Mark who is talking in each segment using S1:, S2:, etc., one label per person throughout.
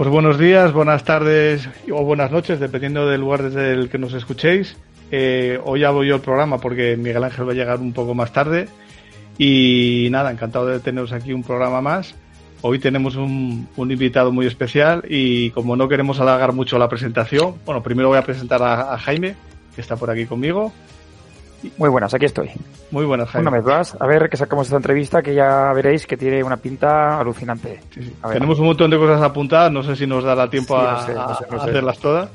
S1: pues buenos días, buenas tardes o buenas noches, dependiendo del lugar desde el que nos escuchéis. Eh, hoy hago yo el programa porque Miguel Ángel va a llegar un poco más tarde. Y nada, encantado de teneros aquí un programa más. Hoy tenemos un, invitado muy especial y como no queremos alargar mucho la presentación, bueno, primero voy a presentar a Jaime, que está por aquí conmigo.
S2: Muy buenas, aquí estoy.
S1: Muy buenas, Jaime.
S2: Una vez más, a ver que sacamos esta entrevista que ya veréis que tiene una pinta alucinante.
S1: Tenemos un montón de cosas apuntadas, no sé si nos dará tiempo a, hacerlas todas.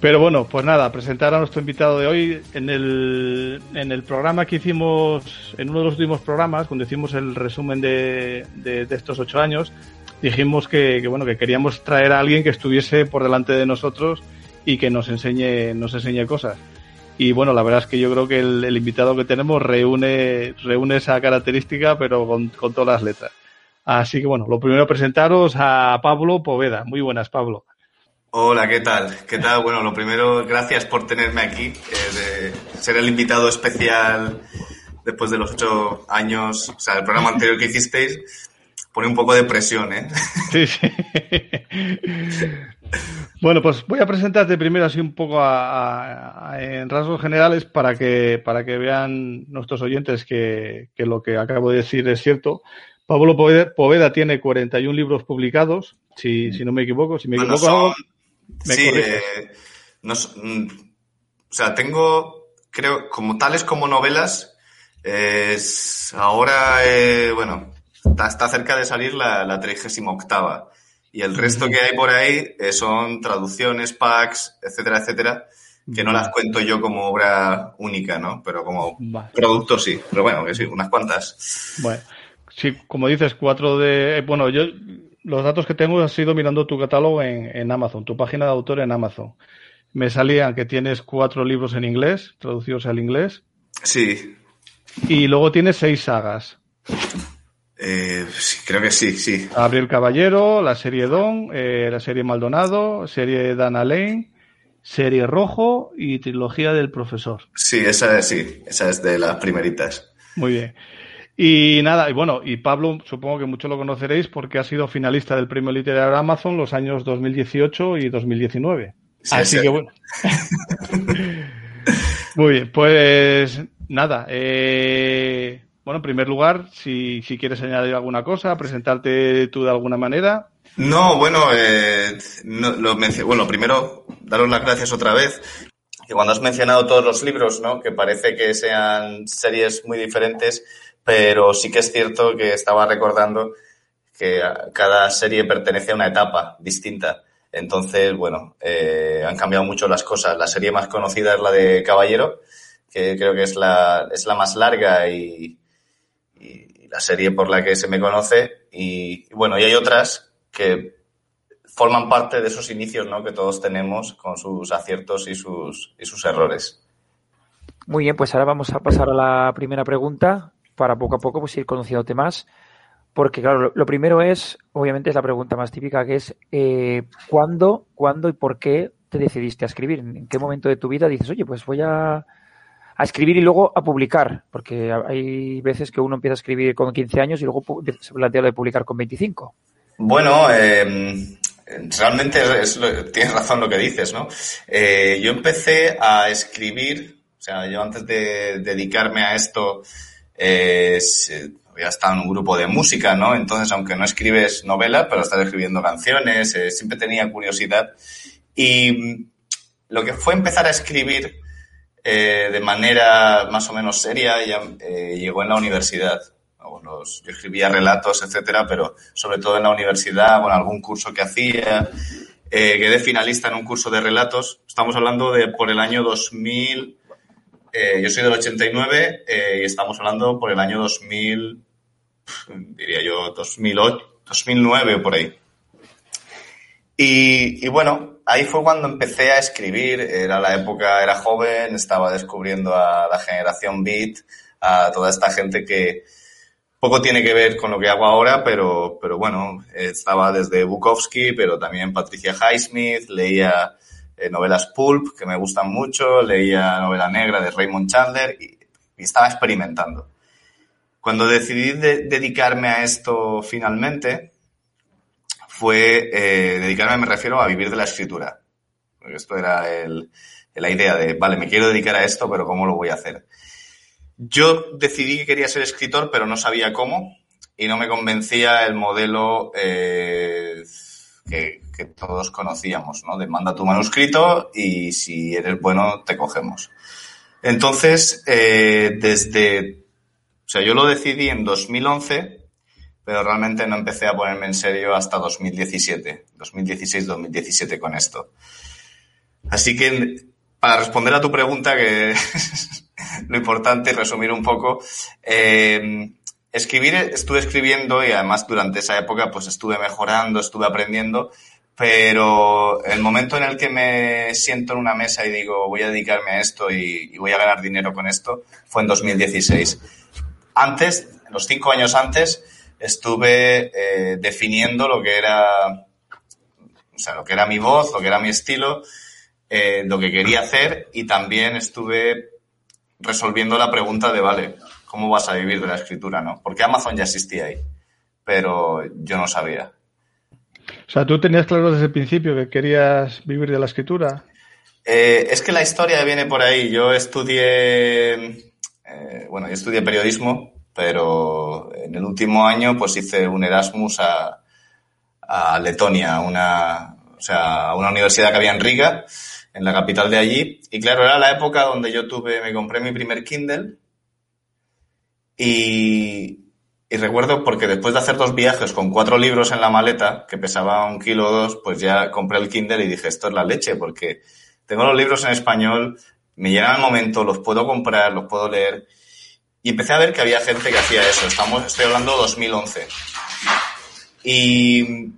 S1: Pero bueno, pues nada, presentar a nuestro invitado de hoy en el, en el programa que hicimos, en uno de los últimos programas, cuando hicimos el resumen de, de, estos ocho años, dijimos que, que, bueno, que queríamos traer a alguien que estuviese por delante de nosotros y que nos enseñe, nos enseñe cosas. Y bueno, la verdad es que yo creo que el, invitado que tenemos reúne, reúne esa característica, pero con, todas las letras. Así que bueno, lo primero presentaros a Pablo Poveda. Muy buenas, Pablo.
S3: Hola, ¿qué tal? ¿Qué tal? Bueno, lo primero, gracias por tenerme aquí, eh, de ser el invitado especial después de los ocho años, o sea, el programa anterior que hicisteis, pone un poco de presión, ¿eh? Sí, sí.
S1: Bueno, pues voy a presentarte primero así un poco en rasgos generales para que, para que vean nuestros oyentes que, lo que acabo de decir es cierto. Pablo Poveda, tiene 41 libros publicados, si, si no me equivoco. Si me equivoco,
S3: sí, eh, mm, o sea, tengo, creo, como tales como novelas, ahora, eh, bueno, está, cerca de salir la, la 38 octava. Y el resto que hay por ahí eh, son traducciones, packs, etcétera, etcétera, que no las cuento yo como obra única, ¿no? Pero como producto sí. Pero bueno, que sí, unas cuantas.
S1: Bueno, sí, como dices, cuatro de... Eh, bueno, yo los datos que tengo han sido mirando tu catálogo en, en Amazon, tu página de autor en Amazon. Me salían que tienes cuatro libros en inglés, traducidos al inglés.
S3: Sí.
S1: Y luego tienes seis sagas.
S3: Eh, sí, creo que sí, sí.
S1: Gabriel Caballero, la serie Don, eh, la serie Maldonado, serie Dana Lane, serie Rojo y trilogía del profesor.
S3: Sí, esa sí, esa es de las primeritas.
S1: Muy bien. Y nada, y bueno, y Pablo supongo que muchos lo conoceréis porque ha sido finalista del premio literario Amazon los años 2018 y 2019. Así que bueno. Muy bien, pues nada, eh, bueno, en primer lugar, si, si quieres añadir alguna cosa, presentarte tú de alguna manera.
S3: No, bueno, eh, lo bueno, primero, daros las gracias otra vez. Y cuando has mencionado todos los libros, ¿no? Que parece que sean series muy diferentes, pero sí que es cierto que estaba recordando que cada serie pertenece a una etapa distinta. Entonces, bueno, eh, han cambiado mucho las cosas. La serie más conocida es la de Caballero, que creo que es la, es la más larga y, la serie por la que se me conoce. Y, bueno, y hay otras que forman parte de esos inicios ¿no? que todos tenemos con sus aciertos y sus, y sus errores.
S2: Muy bien, pues ahora vamos a pasar a la primera pregunta para poco a poco pues, ir conociéndote más. Porque, claro, lo, primero es, obviamente, es la pregunta más típica, que es eh, ¿cuándo, ¿cuándo y por qué te decidiste a escribir? ¿En qué momento de tu vida dices, oye, pues voy a, a escribir y luego a publicar, porque hay veces que uno empieza a escribir con 15 años y luego se plantea lo de publicar con 25.
S3: Bueno, em, realmente tienes razón lo que dices, ¿no? Eh, yo empecé a escribir, o sea, yo antes de dedicarme a esto, eh, había estado en un grupo de música, ¿no? Entonces, aunque no escribes novelas, pero estás escribiendo canciones, eh, siempre tenía curiosidad. Y lo que fue empezar a escribir eh, de manera más o menos seria eh, llegó en la universidad. yo escribía relatos, etcétera, pero sobre todo en la universidad, con algún curso que hacía. Eh, quedé finalista en un curso de relatos. Estamos hablando de por el año 2000. yo soy del 89 y estamos hablando por el año 2000, diría yo, 2008, 2009 o por ahí. Y bueno, ahí fue cuando empecé a escribir. Era la época, era joven, estaba descubriendo a la generación Beat, a toda esta gente que poco tiene que ver con lo que hago ahora, pero, pero bueno, estaba desde Bukowski, pero también Patricia Highsmith, leía eh, novelas pulp que me gustan mucho, leía novela negra de Raymond Chandler y, estaba experimentando. Cuando decidí dedicarme a esto finalmente, fue eh, dedicarme, me refiero a vivir de la escritura. Esto era el, la idea de, vale, me quiero dedicar a esto, pero ¿cómo lo voy a hacer? Yo decidí que quería ser escritor, pero no sabía cómo y no me convencía el modelo eh, que, todos conocíamos, ¿no? De manda tu manuscrito y si eres bueno te cogemos. Entonces, eh, desde, o sea, yo lo decidí en 2011, pero realmente no empecé a ponerme en serio hasta 2017, 2016-2017 con esto. Así que, para responder a tu pregunta, que lo importante, resumir un poco, eh, escribir, estuve escribiendo y además durante esa época pues estuve mejorando, estuve aprendiendo, pero el momento en el que me siento en una mesa y digo voy a dedicarme a esto y, voy a ganar dinero con esto fue en 2016. Antes, los cinco años antes, estuve eh, definiendo lo que era, o sea, lo que era mi voz, lo que era mi estilo, eh, lo que quería hacer y también estuve resolviendo la pregunta de, vale, ¿cómo vas a vivir de la escritura, no? Porque Amazon ya existía ahí, pero yo no sabía.
S1: O sea, ¿tú tenías claro desde el principio que querías vivir de la escritura?
S3: Eh, es que la historia viene por ahí. Yo estudié, eh, bueno, yo estudié periodismo, pero en el último año pues hice un Erasmus a, a Letonia, una, o sea, a una universidad que había en Riga, en la capital de allí. Y claro, era la época donde yo tuve, me compré mi primer Kindle y, recuerdo porque después de hacer dos viajes con cuatro libros en la maleta, que pesaba un kilo o dos, pues ya compré el Kindle y dije, esto es la leche, porque tengo los libros en español, me llegan al momento, los puedo comprar, los puedo leer. Y empecé a ver que había gente que hacía eso. Estamos, estoy hablando de 2011. Y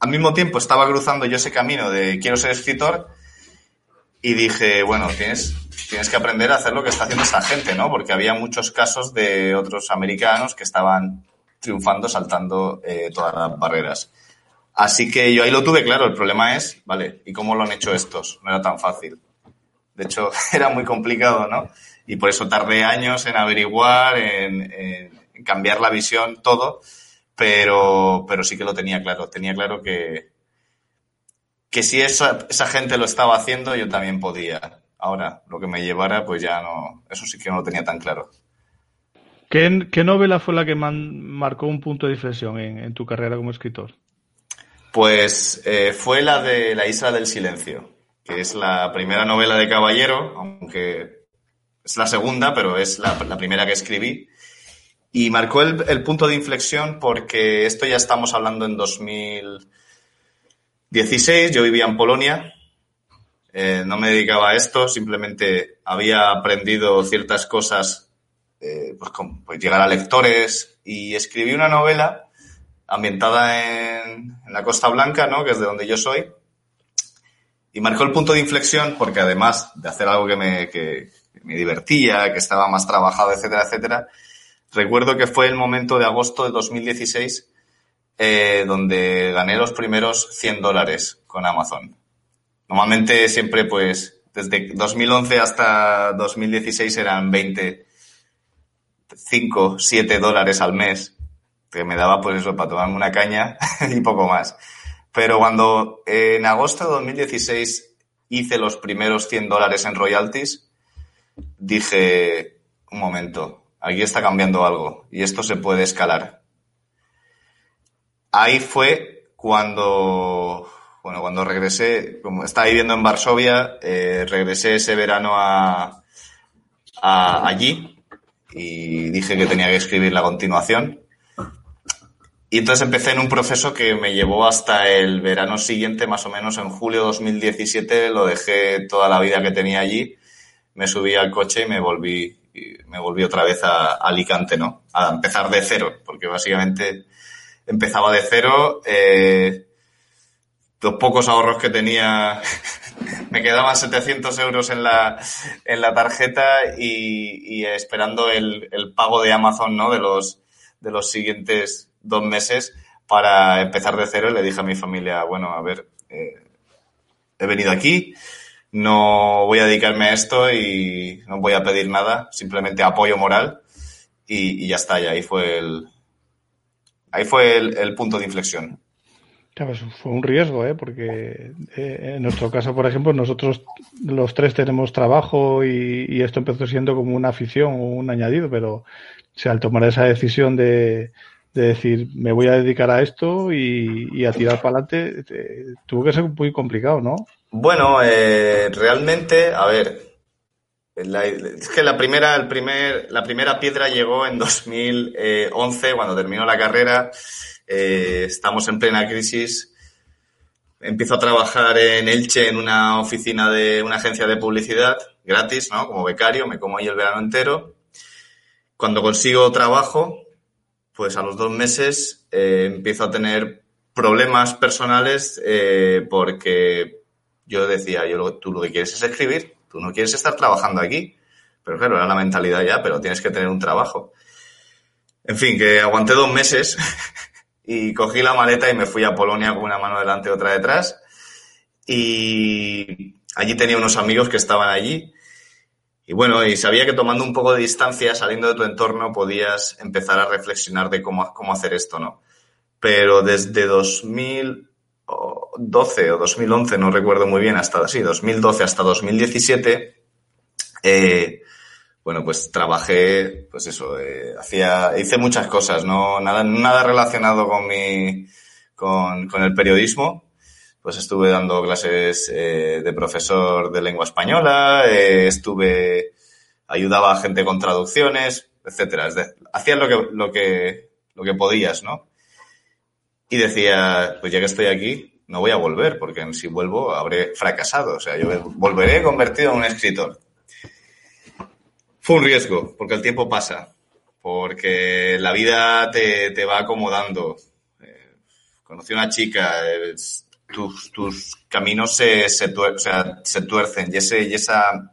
S3: al mismo tiempo estaba cruzando yo ese camino de quiero ser escritor y dije, bueno, tienes, tienes que aprender a hacer lo que está haciendo esta gente, ¿no? Porque había muchos casos de otros americanos que estaban triunfando saltando eh, todas las barreras. Así que yo ahí lo tuve claro. El problema es, vale, ¿y cómo lo han hecho estos? No era tan fácil. De hecho, era muy complicado, ¿no? Y por eso tardé años en averiguar, en, en cambiar la visión, todo. Pero, pero sí que lo tenía claro. Tenía claro que, que si esa, esa gente lo estaba haciendo, yo también podía. Ahora, lo que me llevara, pues ya no, eso sí que no lo tenía tan claro.
S1: ¿Qué, qué novela fue la que marcó un punto de inflexión en, tu carrera como escritor?
S3: Pues eh, fue la de La Isla del Silencio, que es la primera novela de Caballero, aunque es la segunda, pero es la, primera que escribí. Y marcó el, punto de inflexión porque esto ya estamos hablando en 2016, yo vivía en Polonia eh, no me dedicaba a esto, simplemente había aprendido ciertas cosas, eh, pues, pues, llegar a lectores y escribí una novela ambientada en, la Costa Blanca, ¿no? que es de donde yo soy, y marcó el punto de inflexión porque además de hacer algo que me, que me divertía, que estaba más trabajado, etcétera, etcétera, recuerdo que fue el momento de agosto de 2016 eh, donde gané los primeros 100 dólares con Amazon. Normalmente siempre, pues, desde 2011 hasta 2016 eran 20, 5, 7 dólares al mes, que me daba, pues eso, para tomarme una caña y poco más. Pero cuando en agosto de 2016 hice los primeros 100 dólares en royalties, dije, un momento, aquí está cambiando algo y esto se puede escalar. Ahí fue cuando bueno, cuando regresé, como estaba viviendo en Varsovia, eh, regresé ese verano a, a, allí y dije que tenía que escribir la continuación. Y entonces empecé en un proceso que me llevó hasta el verano siguiente, más o menos en julio de 2017, lo dejé toda la vida que tenía allí, me subí al coche y me volví, me volví otra vez a, Alicante, ¿no? A empezar de cero, porque básicamente empezaba de cero, eh, los pocos ahorros que tenía, me quedaban 700 euros en la, en la tarjeta y, esperando el, el, pago de Amazon, ¿no? De los, de los siguientes dos meses para empezar de cero y le dije a mi familia, bueno, a ver, eh, he venido aquí, no voy a dedicarme a esto y no voy a pedir nada, simplemente apoyo moral y, ya está, y ahí fue el, ahí fue el punto de inflexión.
S1: Claro, fue un riesgo, ¿eh? porque eh, en nuestro caso, por ejemplo, nosotros los tres tenemos trabajo y, esto empezó siendo como una afición o un añadido, pero al tomar esa decisión de, decir me voy a dedicar a esto y, a tirar para adelante, tuvo que ser muy complicado, ¿no?
S3: Bueno, eh, realmente, a ver, es que la primera, el primer, la primera piedra llegó en 2011, cuando terminó la carrera. Eh, estamos en plena crisis. Empiezo a trabajar en Elche en una oficina de una agencia de publicidad, gratis, ¿no? Como becario, me como ahí el verano entero. Cuando consigo trabajo, pues a los dos meses eh, empiezo a tener problemas personales porque yo decía, yo tú lo que quieres es escribir, tú no quieres estar trabajando aquí. Pero claro, era la mentalidad ya, pero tienes que tener un trabajo. En fin, que aguanté dos meses y cogí la maleta y me fui a Polonia con una mano delante y otra detrás. Y allí tenía unos amigos que estaban allí. Y bueno, y sabía que tomando un poco de distancia, saliendo de tu entorno, podías empezar a reflexionar de cómo, cómo hacer esto, ¿no? Pero desde 2012 o 2011, no recuerdo muy bien, hasta, sí, 2012 hasta 2017, eh, bueno, pues trabajé, pues eso, eh, hacía, hice muchas cosas, no, nada, nada relacionado con mi, con, con el periodismo. Pues estuve dando clases eh, de profesor de lengua española, eh, estuve, ayudaba a gente con traducciones, etcétera. Es hacías lo que, lo que, lo que podías, ¿no? Y decía, pues ya que estoy aquí, no voy a volver, porque si vuelvo habré fracasado. O sea, yo volveré convertido en un escritor. Fue un riesgo, porque el tiempo pasa, porque la vida te, te va acomodando. Eh, conocí una chica, tus, tus, caminos se, se, o sea, se, tuercen y ese, y esa,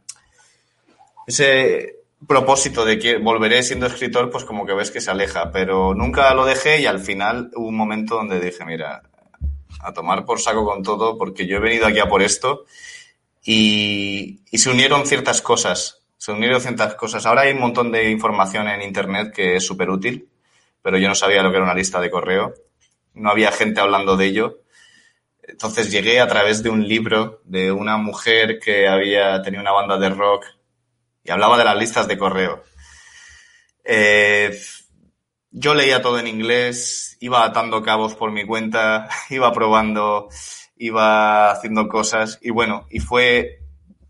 S3: ese propósito de que volveré siendo escritor, pues como que ves que se aleja, pero nunca lo dejé y al final hubo un momento donde dije, mira, a tomar por saco con todo, porque yo he venido aquí a por esto y, se unieron ciertas cosas se unieron ciertas cosas. Ahora hay un montón de información en Internet que es súper útil, pero yo no sabía lo que era una lista de correo. No había gente hablando de ello. Entonces llegué a través de un libro de una mujer que había tenido una banda de rock y hablaba de las listas de correo. Eh, yo leía todo en inglés, iba atando cabos por mi cuenta, iba probando, iba haciendo cosas y bueno, y fue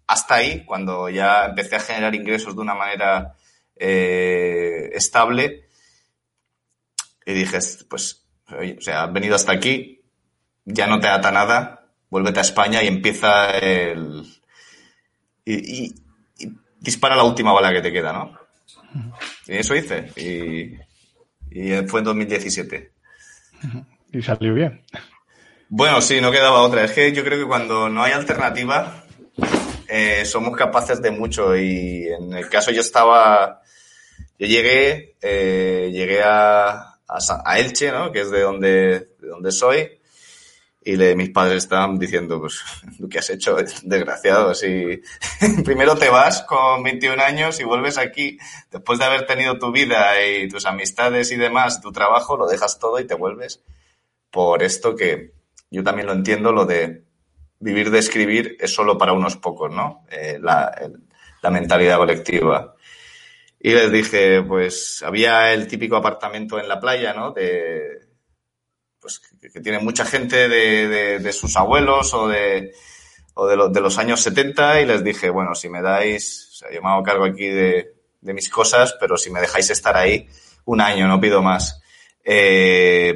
S3: hasta ahí, cuando ya empecé a generar ingresos de una manera eh, estable, y dije, pues, o sea, has venido hasta aquí, ya no te ata nada, vuélvete a España y empieza el... Y, dispara la última bala que te queda, ¿no? Y eso hice. Y, y fue en 2017.
S1: Y salió bien.
S3: Bueno, sí, no quedaba otra. Es que yo creo que cuando no hay alternativa, eh, somos capaces de mucho y en el caso yo estaba, yo llegué, eh, llegué a, a, Elche, ¿no? Que es de donde, de donde soy. Y le, mis padres estaban diciendo, pues, que has hecho, desgraciado. Si primero te vas con 21 años y vuelves aquí, después de haber tenido tu vida y tus amistades y demás, tu trabajo, lo dejas todo y te vuelves por esto que yo también lo entiendo, lo de vivir de escribir es solo para unos pocos, ¿no? Eh, la, la, mentalidad colectiva. Y les dije, pues había el típico apartamento en la playa, ¿no? De, pues que, tiene mucha gente de, de, de, sus abuelos o de, o de, de, los años 70 y les dije, bueno, si me dais, o sea, yo me hago cargo aquí de, de mis cosas, pero si me dejáis estar ahí un año, no pido más. Eh,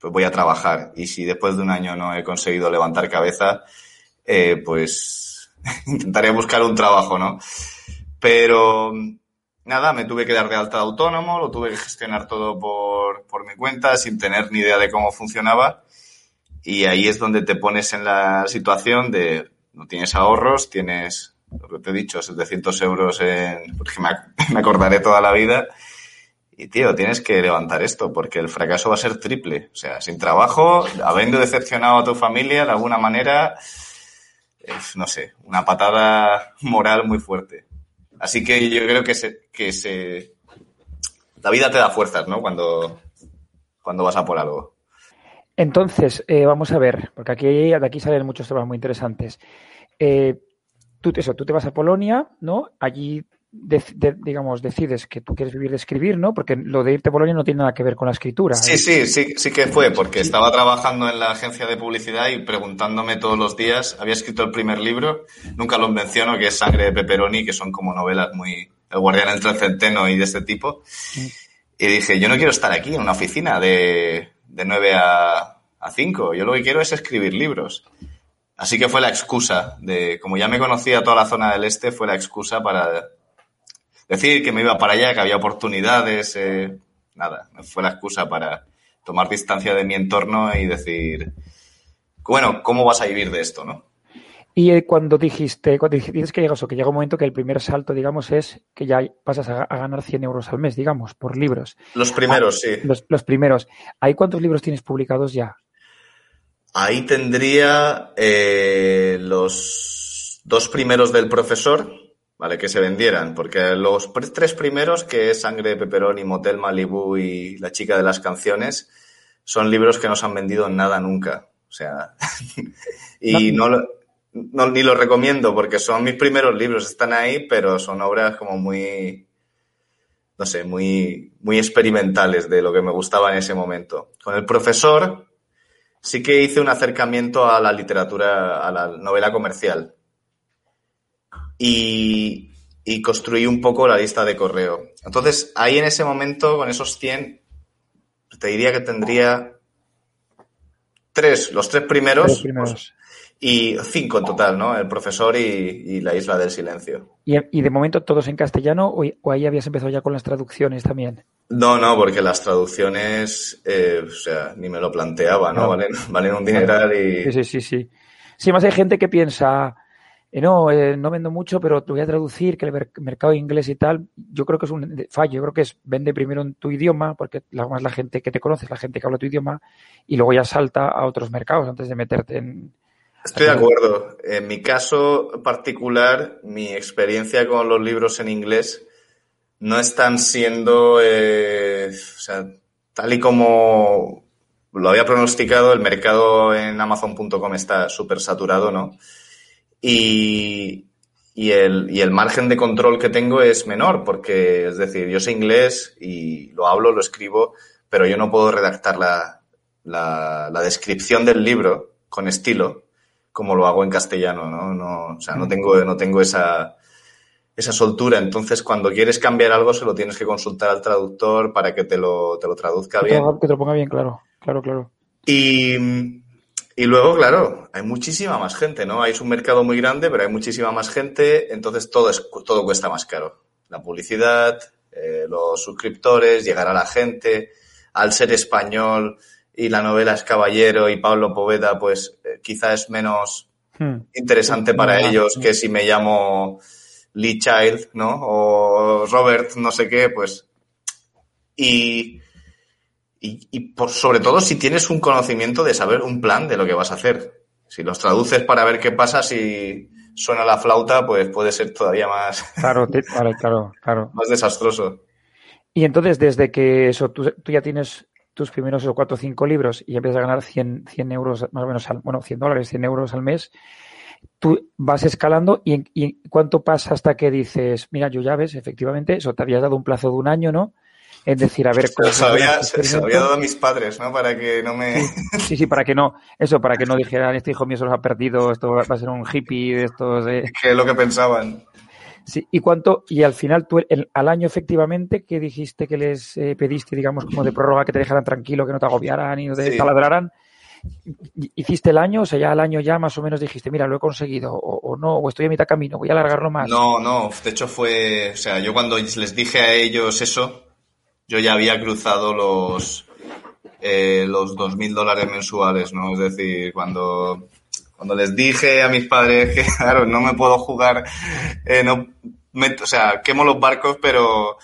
S3: pues voy a trabajar. Y si después de un año no he conseguido levantar cabeza, eh, pues intentaré buscar un trabajo, ¿no? Pero nada, me tuve que dar de alta de autónomo, lo tuve que gestionar todo por, por mi cuenta, sin tener ni idea de cómo funcionaba. y ahí es donde te pones en la situación de no tienes ahorros, tienes, lo que te he dicho, 700 euros en, porque me, acordaré toda la vida. Y tío, tienes que levantar esto porque el fracaso va a ser triple. O sea, sin trabajo, habiendo decepcionado a tu familia de alguna manera, no sé, una patada moral muy fuerte. Así que yo creo que se, que se, la vida te da fuerzas, ¿no? Cuando, cuando vas a por algo.
S2: Entonces, eh, vamos a ver, porque aquí, de aquí salen muchos temas muy interesantes. Eh, tú, eso, tú te vas a Polonia, ¿no? Allí, digamos, decides que tú quieres vivir de escribir, ¿no? Porque lo de irte a Polonia no tiene nada que ver con la escritura.
S3: Sí, ¿eh? sí, sí, sí que fue, porque estaba trabajando en la agencia de publicidad y preguntándome todos los días, había escrito el primer libro, nunca lo menciono, que es Sangre de Pepperoni, que son como novelas muy, El guardián entre el centeno y de este tipo. Y dije, yo no quiero estar aquí en una oficina de de 9 a, a 5. Yo lo que quiero es escribir libros. Así que fue la excusa de, como ya me conocía toda la zona del este, fue la excusa para decir que me iba para allá, que había oportunidades. Eh, nada, fue la excusa para tomar distancia de mi entorno y decir, bueno, ¿cómo vas a vivir de esto, no?
S2: Y eh, cuando dijiste, cuando dices que llegas o que llega un momento que el primer salto, digamos, es que ya pasas a, ganar 100 euros al mes, digamos, por libros.
S3: Los primeros, sí.
S2: Los, primeros. ¿Hay cuántos libros tienes publicados ya?
S3: Ahí tendría eh, los dos primeros del profesor, ¿vale? Que se vendieran, porque los tres primeros, que es Sangre de y Motel Malibu y La chica de las canciones, son libros que no se han vendido en nada nunca. O sea, y no no, ni los recomiendo porque son mis primeros libros, están ahí, pero son obras como muy, no sé, muy, muy experimentales de lo que me gustaba en ese momento. Con el profesor sí que hice un acercamiento a la literatura, a la novela comercial. Y, y construí un poco la lista de correo. Entonces, ahí en ese momento, con esos 100, te diría que tendría tres, los tres primeros,
S2: primeros.
S3: Y cinco en total, ¿no? El profesor y, la isla del silencio.
S2: ¿Y, de momento todos en castellano o, ahí habías empezado ya con las traducciones también?
S3: No, no, porque las traducciones, eh, o sea, ni me lo planteaba, ¿no? Valen, valen, un dineral y...
S2: Sí, sí, sí, sí. Sí, más hay gente que piensa, eh, no, eh, no vendo mucho, pero te voy a traducir, que el mercado inglés y tal, yo creo que es un fallo, yo creo que es vende primero en tu idioma, porque la, más la gente que te conoce es la gente que habla tu idioma, y luego ya salta a otros mercados antes de meterte en
S3: Estoy de acuerdo. En mi caso particular, mi experiencia con los libros en inglés no están siendo, eh, o sea, tal y como lo había pronosticado, el mercado en Amazon.com está súper saturado, ¿no? Y, y, el, y el margen de control que tengo es menor, porque, es decir, yo sé inglés y lo hablo, lo escribo, pero yo no puedo redactar la, la, la descripción del libro con estilo como lo hago en castellano, ¿no? no o sea, no tengo, no tengo esa, esa soltura. Entonces, cuando quieres cambiar algo, se lo tienes que consultar al traductor para que te lo, te lo traduzca bien.
S2: Que te lo ponga bien, claro, claro, claro.
S3: Y, y luego, claro, hay muchísima más gente, ¿no? Hay un mercado muy grande, pero hay muchísima más gente, entonces todo, es, todo cuesta más caro. La publicidad, eh, los suscriptores, llegar a la gente, al ser español, y la novela es Caballero y Pablo Poveda, pues eh, quizá es menos hmm. interesante para ellos que si me llamo Lee Child, ¿no? O Robert, no sé qué, pues. Y, y, por, sobre todo si tienes un conocimiento de saber un plan de lo que vas a hacer. Si los traduces para ver qué pasa, si suena la flauta, pues puede ser todavía más.
S2: Claro, claro, claro.
S3: Más desastroso.
S2: Y entonces, desde que eso, tú, tú ya tienes tus primeros cuatro o cinco libros y empiezas a ganar 100, 100 euros, más o menos, al, bueno, 100 dólares, 100 euros al mes, tú vas escalando y, y, cuánto pasa hasta que dices, mira, yo ya ves, efectivamente, eso te habías dado un plazo de un año, ¿no? Es decir, a ver
S3: cómo. Se, había, se, había dado a mis padres, ¿no? Para que no me.
S2: Sí, sí, para que no. Eso, para que no dijeran, este hijo mío se los ha perdido, esto va a ser un hippie de estos.
S3: Que es lo que pensaban.
S2: Sí, ¿y cuánto? Y al final, tú al año efectivamente, ¿qué dijiste que les eh, pediste, digamos, como de prórroga, que te dejaran tranquilo, que no te agobiaran y no te taladraran? ¿Hiciste el año? O sea, ya al año ya más o menos dijiste, mira, lo he conseguido, o, no, o estoy a mitad camino, voy a alargarlo más.
S3: No, no, de hecho fue, o sea, yo cuando les dije a ellos eso, yo ya había cruzado los, eh, los 2.000 dólares mensuales, ¿no? Es decir, cuando, cuando les dije a mis padres que, claro, no me puedo jugar, eh, no, o sea, quemo los barcos, pero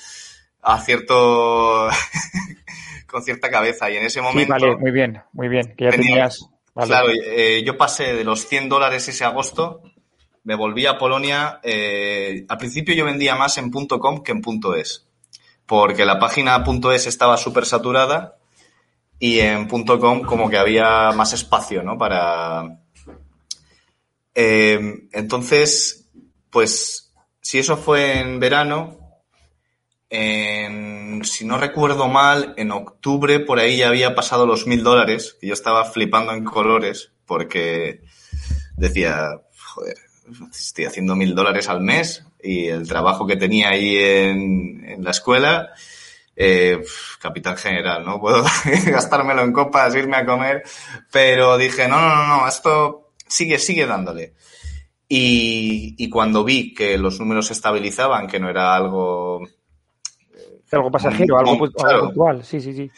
S3: a cierto, con cierta cabeza. Y en ese momento...
S2: vale, muy bien, muy bien, que ya tenías...
S3: Claro, eh, yo pasé de los 100 dólares ese agosto, me volví a Polonia. Eh, al principio yo vendía más en .com que en .es, porque la página .es estaba súper saturada y en .com como que había más espacio, ¿no? Para... Eh, entonces, pues, si eso fue en verano, en, si no recuerdo mal, en octubre por ahí ya había pasado los mil dólares, que yo estaba flipando en colores porque decía, joder, estoy haciendo mil dólares al mes y el trabajo que tenía ahí en, en la escuela, eh, capital general, ¿no? Puedo gastármelo en copas, irme a comer, pero dije, no, no, no, no, esto sigue, sigue dándole. Y, y cuando vi que los números se estabilizaban, que no era algo
S2: algo pasajero, algo, puntual, sí, sí, sí.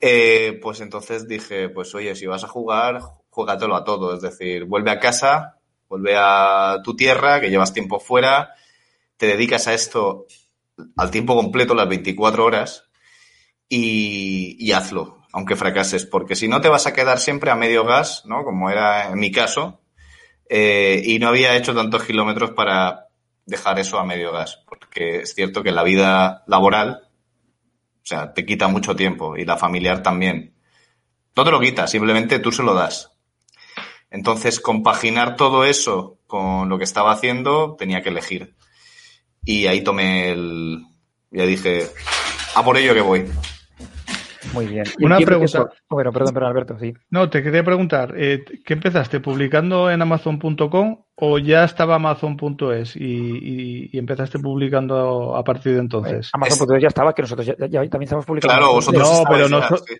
S3: Eh, pues entonces dije, pues oye, si vas a jugar, juégatelo a todo. Es decir, vuelve a casa, vuelve a tu tierra, que llevas tiempo fuera, te dedicas a esto al tiempo completo, las 24 horas, y, hazlo, aunque fracases, porque si no te vas a quedar siempre a medio gas, ¿no? Como era en mi caso, eh, y no había hecho tantos kilómetros para dejar eso a medio gas, porque es cierto que la vida laboral o sea, te quita mucho tiempo y la familiar también. No te lo quita, simplemente tú se lo das. Entonces, compaginar todo eso con lo que estaba haciendo, tenía que elegir. Y ahí tomé el... Ya dije, a por ello que voy.
S2: Muy bien.
S1: Una pregunta.
S2: Bueno, perdón, perdón, Alberto, sí.
S1: No, te quería preguntar, eh, ¿qué empezaste? ¿Publicando en Amazon.com o ya estaba Amazon.es y, y, empezaste publicando a partir de entonces?
S2: Amazon.es ya estaba, que nosotros ya, también estamos publicando.
S3: Claro, vosotros.
S1: No, pero,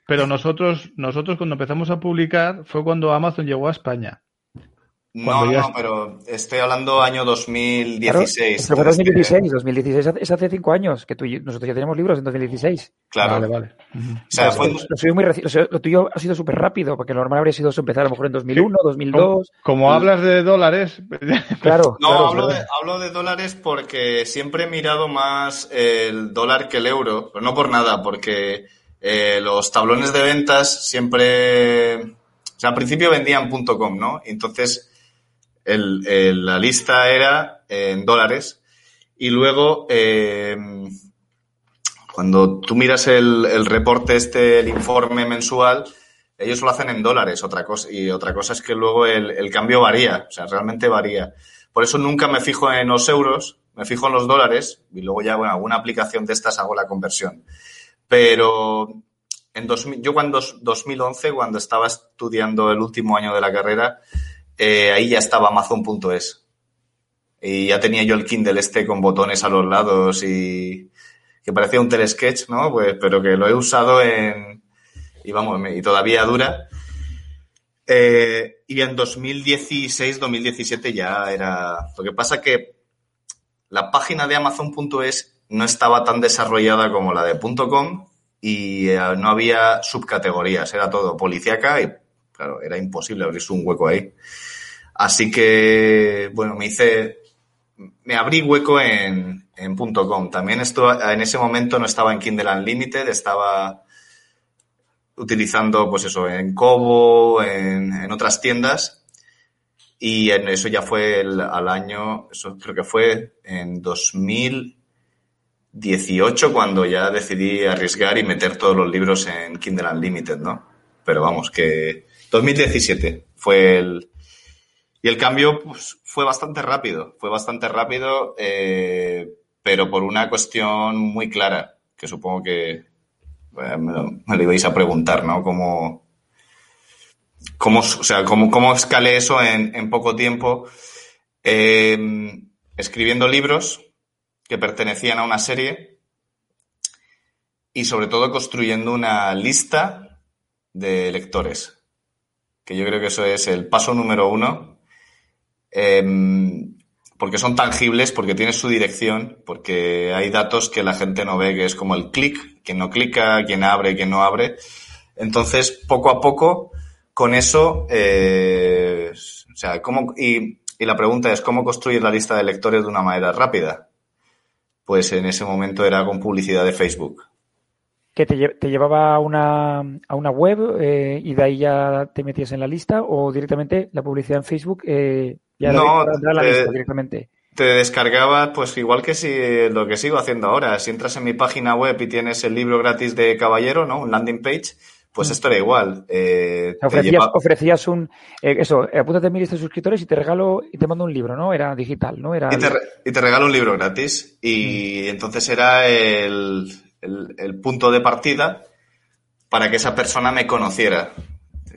S1: pero nosotros, nosotros cuando empezamos a publicar fue cuando Amazon llegó a España.
S3: No, no, pero estoy hablando año 2016.
S2: Claro, 2016, 2016 es hace cinco años, que tú nosotros ya tenemos libros en 2016.
S3: Claro.
S1: Vale, vale.
S2: o sea, fue... lo, muy lo, tuyo ha sido súper rápido, porque lo normal habría sido empezar a lo mejor en 2001, 2002.
S1: Como, hablas de dólares.
S2: claro.
S3: No, hablo, De, hablo de dólares porque siempre he mirado más el dólar que el euro, pero no por nada, porque eh, los tablones de ventas siempre... O sea, al principio vendían .com, ¿no? Entonces el, la lista era en dólares y luego eh, cuando tú miras el, el, reporte este, el informe mensual, ellos lo hacen en dólares, otra cosa, y otra cosa es que luego el, el, cambio varía, o sea, realmente varía. Por eso nunca me fijo en los euros, me fijo en los dólares, y luego ya, bueno, alguna aplicación de estas hago la conversión. Pero en 2000, yo cuando 2011, cuando estaba estudiando el último año de la carrera, eh, ahí ya estaba Amazon.es. Y ya tenía yo el Kindle este con botones a los lados y que parecía un telesketch, ¿no? Pues, pero que lo he usado en... Y vamos, y todavía dura. Eh, y en 2016, 2017 ya era... Lo que pasa que la página de Amazon.es no estaba tan desarrollada como la de .com y eh, no había subcategorías, era todo policíaca y claro, era imposible abrirse un hueco ahí. Así que, bueno, me hice, me abrí hueco en, en .com. También esto, en ese momento no estaba en Kindle Unlimited, estaba utilizando, pues eso, en Kobo, en, en otras tiendas. Y eso ya fue al año, eso creo que fue en 2018 cuando ya decidí arriesgar y meter todos los libros en Kindle Unlimited, ¿no? Pero vamos, que 2017 fue el, y el cambio pues, fue bastante rápido, fue bastante rápido, eh, pero por una cuestión muy clara, que supongo que me, lo, ibais a preguntar, ¿no? ¿Cómo, cómo, o sea, cómo, cómo escalé eso en, en poco tiempo? Eh, escribiendo libros que pertenecían a una serie y sobre todo construyendo una lista de lectores, que yo creo que eso es el paso número uno Em, porque son tangibles, porque tienen su dirección, porque hay datos que la gente no ve, que es como el clic, quien no clica, quien abre, quien no abre. Entonces, poco a poco, con eso, eh, o sea, ¿cómo, y, y la pregunta es, ¿cómo construir la lista de lectores de una manera rápida? Pues en ese momento era con publicidad de Facebook.
S2: ¿Que te, te llevaba a una, a una web eh, y de ahí ya te metías en la lista o directamente la publicidad en Facebook eh, ya
S3: no,
S2: la lista directamente?
S3: Te descargabas, pues igual que si lo que sigo haciendo ahora. Si entras en mi página web y tienes el libro gratis de Caballero, ¿no? Un landing page, pues mm. esto era igual. Eh,
S2: ofrecías, ofrecías, un. Eh, eso, apúntate a mi lista de suscriptores y te regalo y te mando un libro, ¿no? Era digital, ¿no? Era
S3: y, te, y te regalo un libro gratis. Y mm. entonces era el, el, punto de partida para que esa persona me conociera.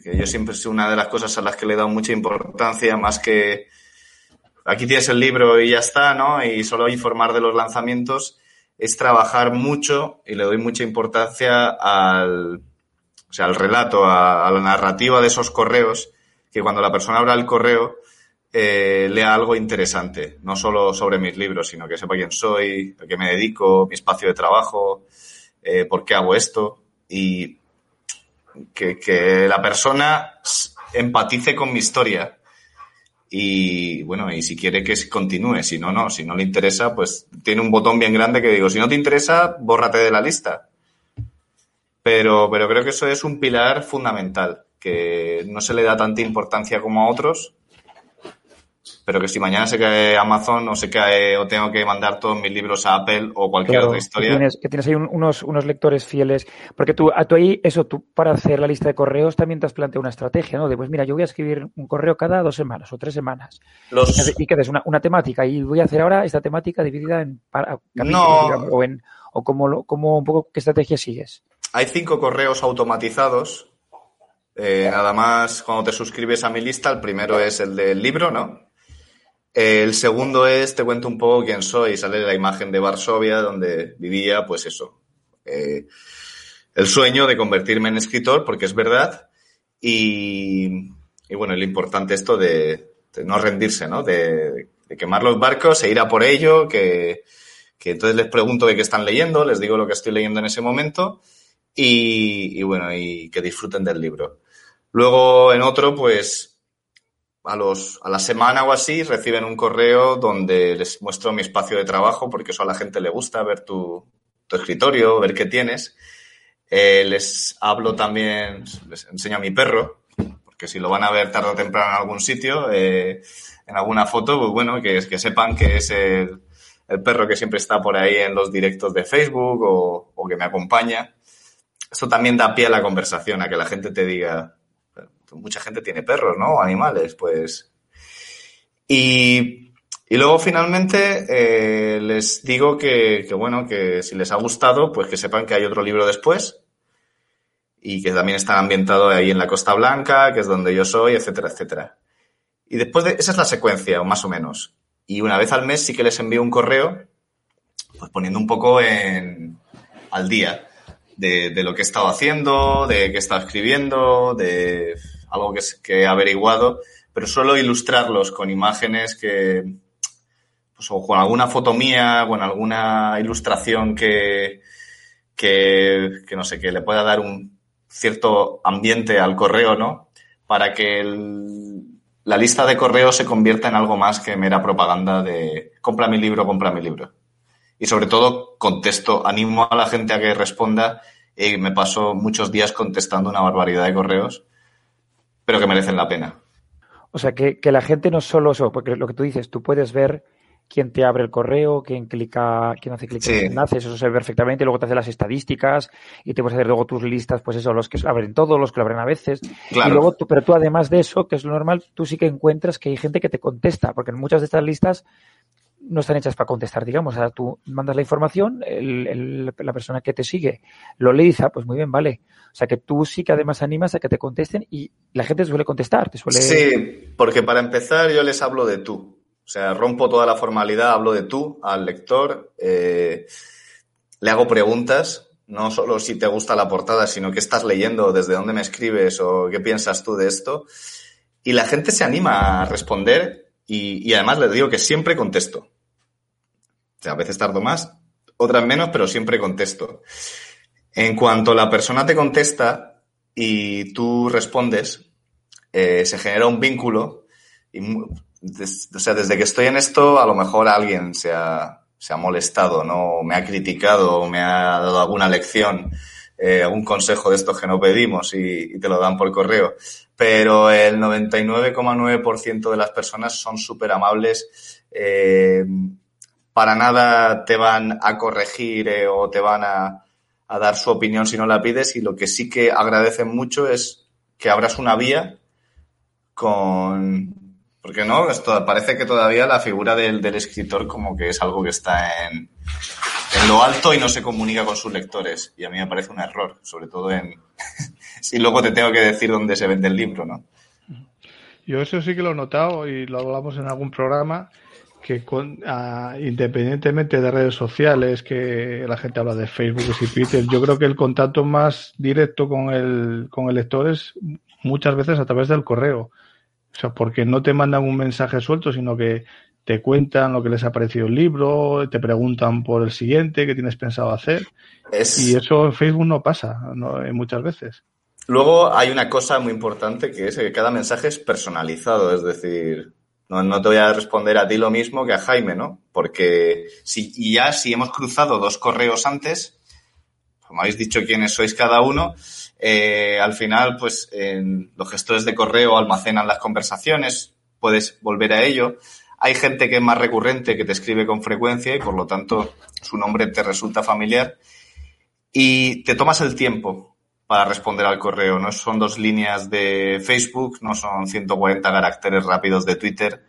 S3: Que yo siempre es una de las cosas a las que le he dado mucha importancia, más que aquí tienes el libro y ya está, ¿no? Y solo informar de los lanzamientos, es trabajar mucho y le doy mucha importancia al, o sea, al relato, a, la narrativa de esos correos, que cuando la persona abra el correo eh, lea algo interesante, no solo sobre mis libros, sino que sepa quién soy, a qué me dedico, mi espacio de trabajo, eh, por qué hago esto y que, que la persona empatice con mi historia. Y bueno, y si quiere que continúe, si no, no, si no le interesa, pues tiene un botón bien grande que digo, si no te interesa, bórrate de la lista. Pero, pero creo que eso es un pilar fundamental, que no se le da tanta importancia como a otros, pero que si mañana se cae Amazon o se cae o tengo que mandar todos mis libros a Apple o cualquier otra historia.
S2: Que tienes, que tienes ahí unos, unos lectores fieles, porque tú, a tú ahí, eso, tú para hacer la lista de correos también te has planteado una estrategia, ¿no? De pues mira, yo voy a escribir un correo cada dos semanas o tres semanas. Y que des una, una, temática y voy a hacer ahora esta temática dividida en
S3: no.
S2: o en o como, como un poco qué estrategia sigues.
S3: Hay cinco correos automatizados. Eh, nada más cuando te suscribes a mi lista, el primero es el del libro, ¿no? El segundo es, te cuento un poco quién soy, sale la imagen de Varsovia, donde vivía, pues eso, eh, el sueño de convertirme en escritor, porque es verdad, y, y bueno, lo importante esto de, no rendirse, ¿no? De, quemar los barcos e ir a por ello, que, que entonces les pregunto de qué están leyendo, les digo lo que estoy leyendo en ese momento, y, y bueno, y que disfruten del libro. Luego, en otro, pues a, los, a la semana o así reciben un correo donde les muestro mi espacio de trabajo, porque eso a la gente le gusta, ver tu, tu escritorio, ver qué tienes. Eh, les hablo también, les enseño a mi perro, porque si lo van a ver tarde o temprano en algún sitio, eh, en alguna foto, pues bueno, que, que sepan que es el, el, perro que siempre está por ahí en los directos de Facebook o, o que me acompaña. Esto también da pie a la conversación, a que la gente te diga, mucha gente tiene perros, ¿no? Animales, pues. Y, y luego finalmente eh, les digo que, que, bueno, que si les ha gustado, pues que sepan que hay otro libro después y que también está ambientado ahí en la Costa Blanca, que es donde yo soy, etcétera, etcétera. Y después de, esa es la secuencia, más o menos. Y una vez al mes sí que les envío un correo, pues poniendo un poco en, al día de, de lo que he estado haciendo, de qué he estado escribiendo, de algo que, he averiguado, pero suelo ilustrarlos con imágenes que, pues, o con alguna foto mía, con alguna ilustración que, que, que, no sé, que le pueda dar un cierto ambiente al correo, ¿no? Para que la lista de correos se convierta en algo más que mera propaganda de compra mi libro, compra mi libro. Y sobre todo contesto, animo a la gente a que responda y me paso muchos días contestando una barbaridad de correos pero que merecen la pena.
S2: O sea, que, que la gente no solo eso, porque lo que tú dices, tú puedes ver quién te abre el correo, quién clica, quién hace clic en eso se ve perfectamente, luego te hace las estadísticas y te puedes hacer luego tus listas, pues eso, los que abren todos, los que lo abren a veces.
S3: Claro.
S2: Y luego tú, pero tú además de eso, que es lo normal, tú sí que encuentras que hay gente que te contesta, porque en muchas de estas listas no están hechas para contestar, digamos. O sea, tú mandas la información, la persona que te sigue lo lee pues muy bien, vale. O sea, que tú sí que además animas a que te contesten y la gente suele contestar, te suele...
S3: Sí, porque para empezar yo les hablo de tú. O sea, rompo toda la formalidad, hablo de tú al lector, eh, le hago preguntas, no solo si te gusta la portada, sino qué estás leyendo, desde dónde me escribes o qué piensas tú de esto. Y la gente se anima a responder y, y además les digo que siempre contesto. O sea, a veces tardo más, otras menos, pero siempre contesto. En cuanto la persona te contesta, y tú respondes, eh, se genera un vínculo o sea, desde que estoy en esto, a lo mejor alguien se ha, se ha molestado, ¿no? Me ha criticado, o me ha dado alguna lección, eh, algún consejo de estos que no pedimos y, te lo dan por correo. Pero el 99,9% de las personas son súper amables. Eh, para nada te van a corregir eh, o te van a, dar su opinión si no la pides y lo que sí que agradecen mucho es que abras una vía con... Porque no, esto, parece que todavía la figura del, del escritor como que es algo que está en, en lo alto y no se comunica con sus lectores. Y a mí me parece un error, sobre todo en... si luego te tengo que decir dónde se vende el libro, ¿no?
S1: Yo eso sí que lo he notado y lo hablamos en algún programa que con, uh, independientemente de redes sociales, que la gente habla de Facebook y Twitter, yo creo que el contacto más directo con el, con el lector es muchas veces a través del correo. O sea, porque no te mandan un mensaje suelto, sino que te cuentan lo que les ha parecido el libro, te preguntan por el siguiente, qué tienes pensado hacer. Es... Y eso en Facebook no pasa ¿no? muchas veces.
S3: Luego hay una cosa muy importante que es que cada mensaje es personalizado, es decir, no, no, te voy a responder a ti lo mismo que a Jaime, ¿no? Porque si, y ya si hemos cruzado dos correos antes, como habéis dicho quiénes sois cada uno, eh, al final, pues los gestores de correo almacenan las conversaciones, puedes volver a ello. Hay gente que es más recurrente, que te escribe con frecuencia y por lo tanto su nombre te resulta familiar. Y te tomas el tiempo para responder al correo. No son dos líneas de Facebook, no son 140 caracteres rápidos de Twitter.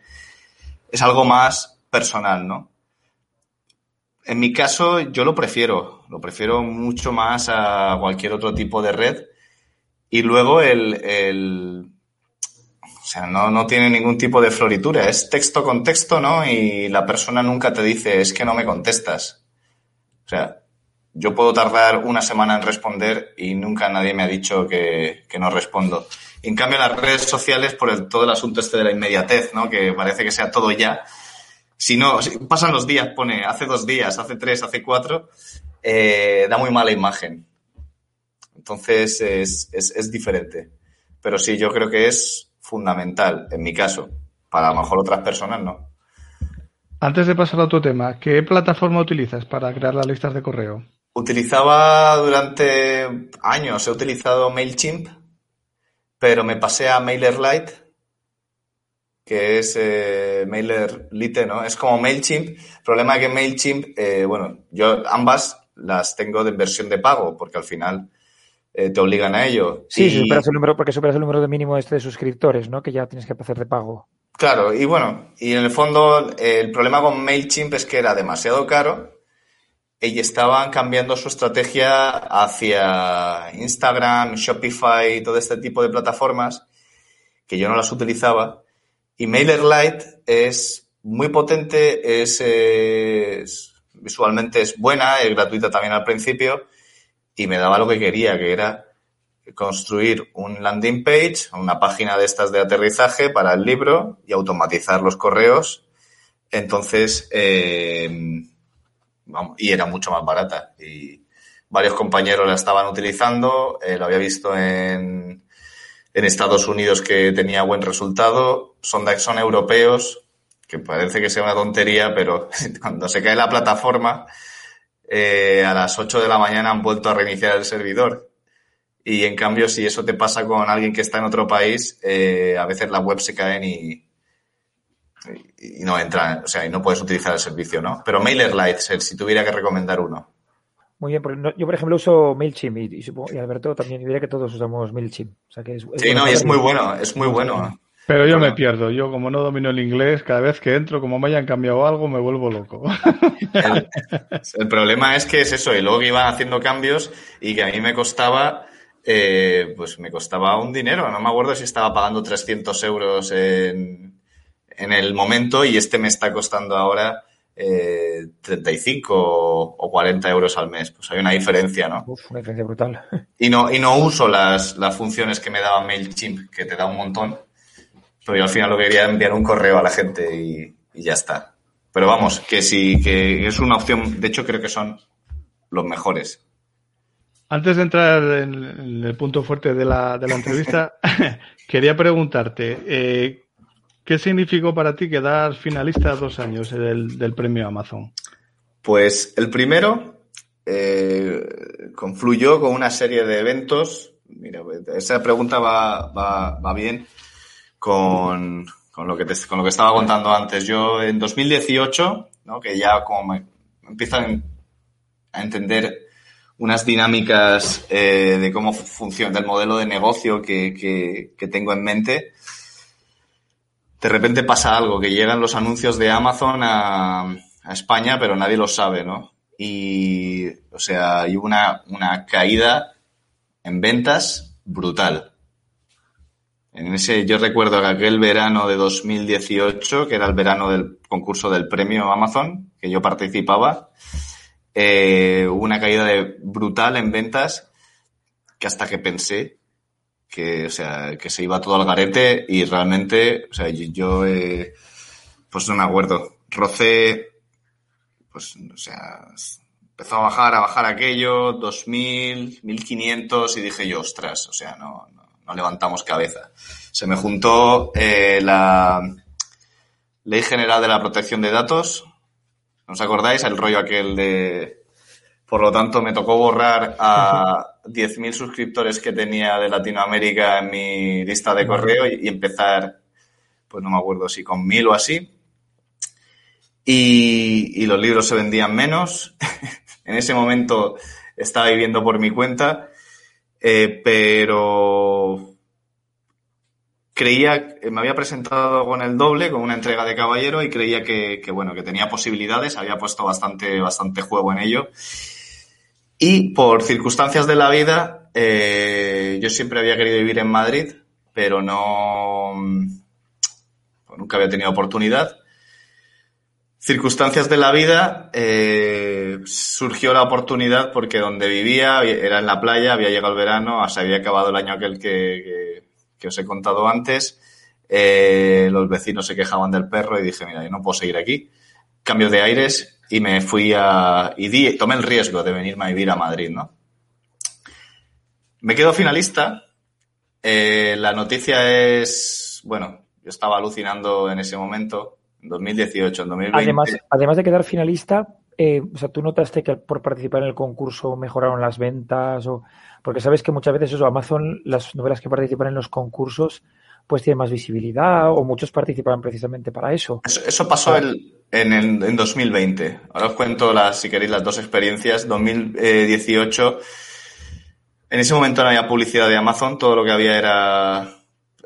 S3: Es algo más personal, ¿no? En mi caso, yo lo prefiero. Lo prefiero mucho más a cualquier otro tipo de red. Y luego el, el o sea, no, no tiene ningún tipo de floritura. Es texto con texto, ¿no? Y la persona nunca te dice, es que no me contestas. O sea, yo puedo tardar una semana en responder y nunca nadie me ha dicho que, no respondo. En cambio, las redes sociales, por todo el asunto este de la inmediatez, ¿no? Que parece que sea todo ya. Si no, si pasan los días, pone hace dos días, hace tres, hace cuatro, eh, da muy mala imagen. Entonces es, es, es diferente. Pero sí, yo creo que es fundamental, en mi caso. Para a lo mejor otras personas no.
S1: Antes de pasar a otro tema, ¿qué plataforma utilizas para crear las listas de correo?
S3: Utilizaba durante años, he utilizado MailChimp, pero me pasé a MailerLite, que es eh, MailerLite, ¿no? Es como MailChimp. El problema es que MailChimp, eh, bueno, yo ambas las tengo de versión de pago, porque al final eh, te obligan a ello.
S2: Sí, y... superas el número, porque superas el número de mínimo este de suscriptores, ¿no? Que ya tienes que hacer de pago.
S3: Claro, y bueno, y en el fondo el problema con MailChimp es que era demasiado caro y estaban cambiando su estrategia hacia Instagram, Shopify y todo este tipo de plataformas que yo no las utilizaba. Y MailerLite es muy potente, es, visualmente es buena, es gratuita también al principio y me daba lo que quería, que era construir un landing page, una página de estas de aterrizaje para el libro y automatizar los correos. Entonces, eh, y era mucho más barata. Y varios compañeros la estaban utilizando, eh, lo había visto en, en Estados Unidos que tenía buen resultado. Son, son europeos, que parece que sea una tontería, pero cuando se cae la plataforma, eh, a las 8 de la mañana han vuelto a reiniciar el servidor. Y en cambio, si eso te pasa con alguien que está en otro país, eh, a veces las webs se caen y, y no entran, o sea, y no puedes utilizar el servicio, ¿no? Pero MailerLite, si tuviera que recomendar uno.
S2: Muy bien, yo por ejemplo uso MailChimp y, y, y Alberto también diría que todos usamos MailChimp. O sea que es,
S3: es sí, no, y es muy bueno, es muy bueno.
S1: Pero yo me pierdo, yo como no domino el inglés, cada vez que entro, como me hayan cambiado algo, me vuelvo loco.
S3: El, el problema es que es eso, y luego que iban haciendo cambios y que a mí me costaba eh, pues me costaba un dinero. No me acuerdo si estaba pagando 300 euros en, en el momento y este me está costando ahora eh, 35 o 40 euros al mes. Pues hay una diferencia, ¿no?
S2: Uf, una diferencia brutal.
S3: Y no, y no uso las, las funciones que me daba MailChimp, que te da un montón. Pero yo al final lo que quería enviar un correo a la gente y, y ya está. Pero vamos, que sí, que es una opción. De hecho, creo que son los mejores.
S1: Antes de entrar en, el punto fuerte de la, de la entrevista, quería preguntarte, eh, ¿qué significó para ti quedar finalista dos años del, del premio Amazon?
S3: Pues el primero eh, confluyó con una serie de eventos. Mira, esa pregunta va, va, va bien con, con, lo que con lo que estaba contando antes. Yo en 2018, ¿no? que ya como me empiezan a entender unas dinámicas eh, de cómo funciona, del modelo de negocio que, que, tengo en mente, de repente pasa algo, que llegan los anuncios de Amazon a, España, pero nadie lo sabe, ¿no? Y, o sea, hay una, una caída en ventas brutal. En ese, yo recuerdo que aquel verano de 2018, que era el verano del concurso del premio Amazon, que yo participaba, eh, hubo una caída de, brutal en ventas que hasta que pensé que, o sea, que se iba todo al garete y realmente, o sea, yo, eh, pues no me acuerdo, rocé, pues, o sea, empezó a bajar, a bajar aquello, 2000, 1500 y dije yo, ostras, o sea, no, no, levantamos cabeza. Se me juntó eh, la Ley General de la Protección de Datos, ¿os acordáis? El rollo aquel de... Por lo tanto, me tocó borrar a 10.000 suscriptores que tenía de Latinoamérica en mi lista de correo y, empezar, pues no me acuerdo si con mil o así. Y, los libros se vendían menos. en ese momento estaba viviendo por mi cuenta, eh, pero creía, me había presentado con el doble, con una entrega de caballero y creía que, que, bueno, que tenía posibilidades, había puesto bastante, bastante juego en ello. Y por circunstancias de la vida, eh, yo siempre había querido vivir en Madrid, pero pues nunca había tenido oportunidad. Circunstancias de la vida, eh, surgió la oportunidad porque donde vivía era en la playa, había llegado el verano, se había acabado el año aquel que, que que os he contado antes, eh, los vecinos se quejaban del perro y dije, mira, yo no puedo seguir aquí. Cambio de aires y me fui a... y di, tomé el riesgo de venirme a vivir a Madrid, ¿no? Me quedo finalista. Eh, la noticia es, bueno, yo estaba alucinando en ese momento, en 2018, en 2020.
S2: Además, además de quedar finalista, eh, o sea, ¿tú notaste que por participar en el concurso mejoraron las ventas? o Porque sabes que muchas veces eso, Amazon, las novelas que participan en los concursos, pues tienen más visibilidad o muchos participan precisamente para eso.
S3: Eso, pasó el, en, en 2020. Ahora os cuento, las, si queréis, las dos experiencias. 2018, en ese momento no había publicidad de Amazon, todo lo que había era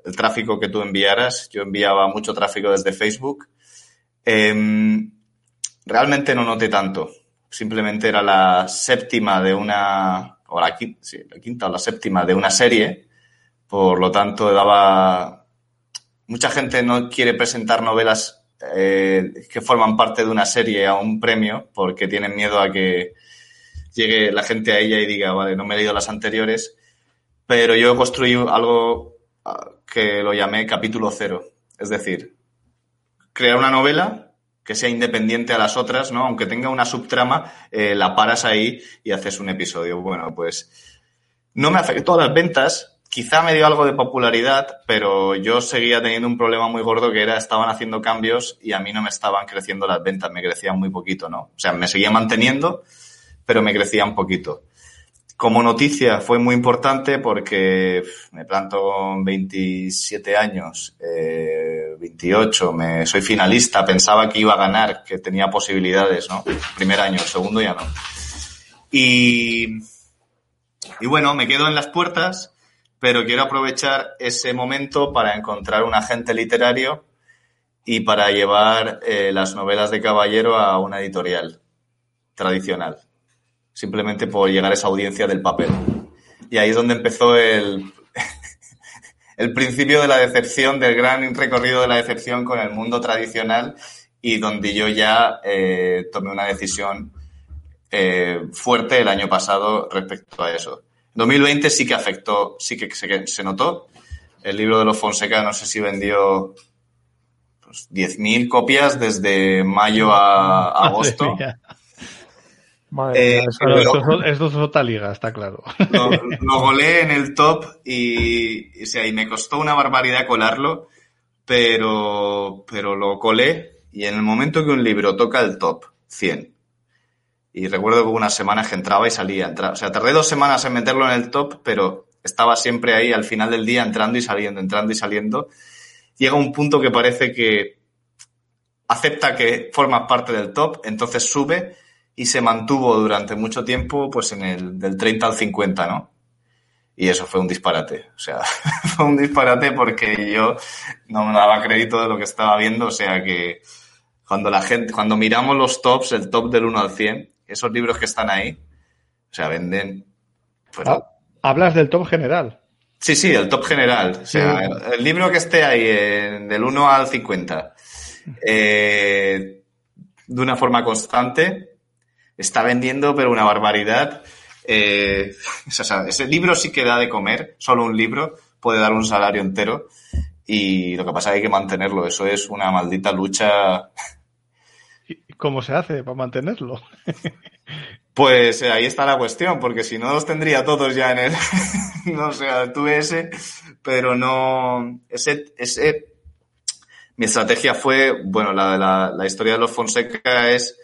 S3: el tráfico que tú enviaras. Yo enviaba mucho tráfico desde Facebook. Eh, Realmente no noté tanto. Simplemente era la séptima de una, o la quinta, sí, la quinta o la séptima de una serie. Por lo tanto, daba. Mucha gente no quiere presentar novelas eh, que forman parte de una serie a un premio porque tienen miedo a que llegue la gente a ella y diga, vale, no me he leído las anteriores. Pero yo construí algo ah, que lo llamé capítulo cero. Es decir, crear una novela que sea independiente a las otras, ¿no? Aunque tenga una subtrama, eh, la paras ahí y haces un episodio. Bueno, pues no me afectó a las ventas, quizá me dio algo de popularidad, pero yo seguía teniendo un problema muy gordo que era, estaban haciendo cambios y a mí no me estaban creciendo las ventas, me crecían muy poquito, ¿no? O sea, me seguía manteniendo, pero me crecían poquito como noticia fue muy importante porque me planto con 27 años, eh, 28, me, soy finalista, pensaba que iba a ganar, que tenía posibilidades, ¿no? Primer año, segundo ya no. Y, y bueno, me quedo en las puertas, pero quiero aprovechar ese momento para encontrar un agente literario y para llevar eh, las novelas de Caballero a una editorial tradicional simplemente por llegar a esa audiencia del papel. Y ahí es donde empezó el, el principio de la decepción, del gran recorrido de la decepción con el mundo tradicional y donde yo ya eh, tomé una decisión eh, fuerte el año pasado respecto a eso. 2020 sí que afectó, sí que se, se notó. El libro de los Fonseca no sé si vendió pues, 10.000 copias desde mayo a, a agosto.
S1: Madre eh, esto, es otra liga, está claro.
S3: Lo, lo golé en el top y, y, y me costó una barbaridad colarlo, pero, pero lo colé y en el momento que un libro toca el top 100, y recuerdo que hubo unas semanas que entraba y salía, o sea, tardé dos semanas en meterlo en el top, pero estaba siempre ahí al final del día entrando y saliendo, entrando y saliendo. Llega un punto que parece que acepta que formas parte del top, entonces sube y se mantuvo durante mucho tiempo pues en el del 30 al 50, ¿no? Y eso fue un disparate, o sea, fue un disparate porque yo no me daba crédito de lo que estaba viendo, o sea que cuando la gente, cuando miramos los tops, el top del 1 al 100, esos libros que están ahí, o sea, venden...
S1: Pues, Hablas del top general.
S3: Sí, sí, el top general. O sea, el, libro que esté ahí del 1 al 50, eh, de una forma constante, está vendiendo, pero una barbaridad. Eh, ese libro sí que da de comer, solo un libro puede dar un salario entero y lo que pasa es que hay que mantenerlo. Eso es una maldita lucha.
S1: ¿Y cómo se hace para mantenerlo?
S3: Pues eh, ahí está la cuestión, porque si no los tendría todos ya en el, no sé, tuve ese, pero no, ese, ese, mi estrategia fue, bueno, la, la, la historia de los Fonseca es,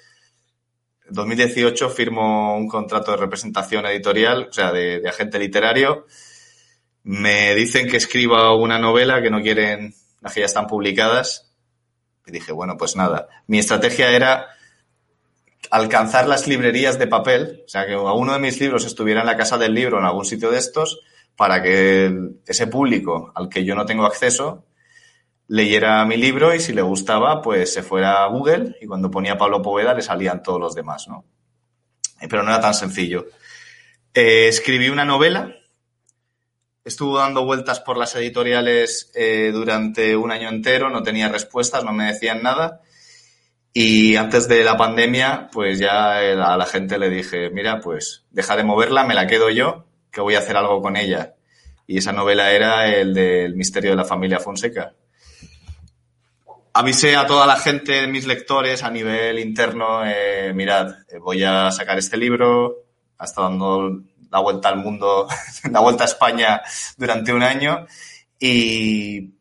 S3: en 2018 firmo un contrato de representación editorial, o sea, de agente literario. Me dicen que escriba una novela que no quieren, las que ya están publicadas. Y dije, bueno, pues nada. Mi estrategia era alcanzar las librerías de papel, o sea, que uno de mis libros estuviera en la casa del libro en algún sitio de estos, para que ese público al que yo no tengo acceso leyera mi libro y si le gustaba, pues se fuera a Google y cuando ponía Pablo Poveda le salían todos los demás, ¿no? Pero no era tan sencillo. Eh, escribí una novela, estuvo dando vueltas por las editoriales eh, durante un año entero, no tenía respuestas, no me decían nada y antes de la pandemia, pues ya a la gente le dije, mira, pues deja de moverla, me la quedo yo, que voy a hacer algo con ella. Y esa novela era el del misterio de la familia Fonseca. Avisé a toda la gente, mis lectores, a nivel interno, eh, mirad, eh, voy a sacar este libro, ha estado dando la vuelta al mundo, la vuelta a España durante un año y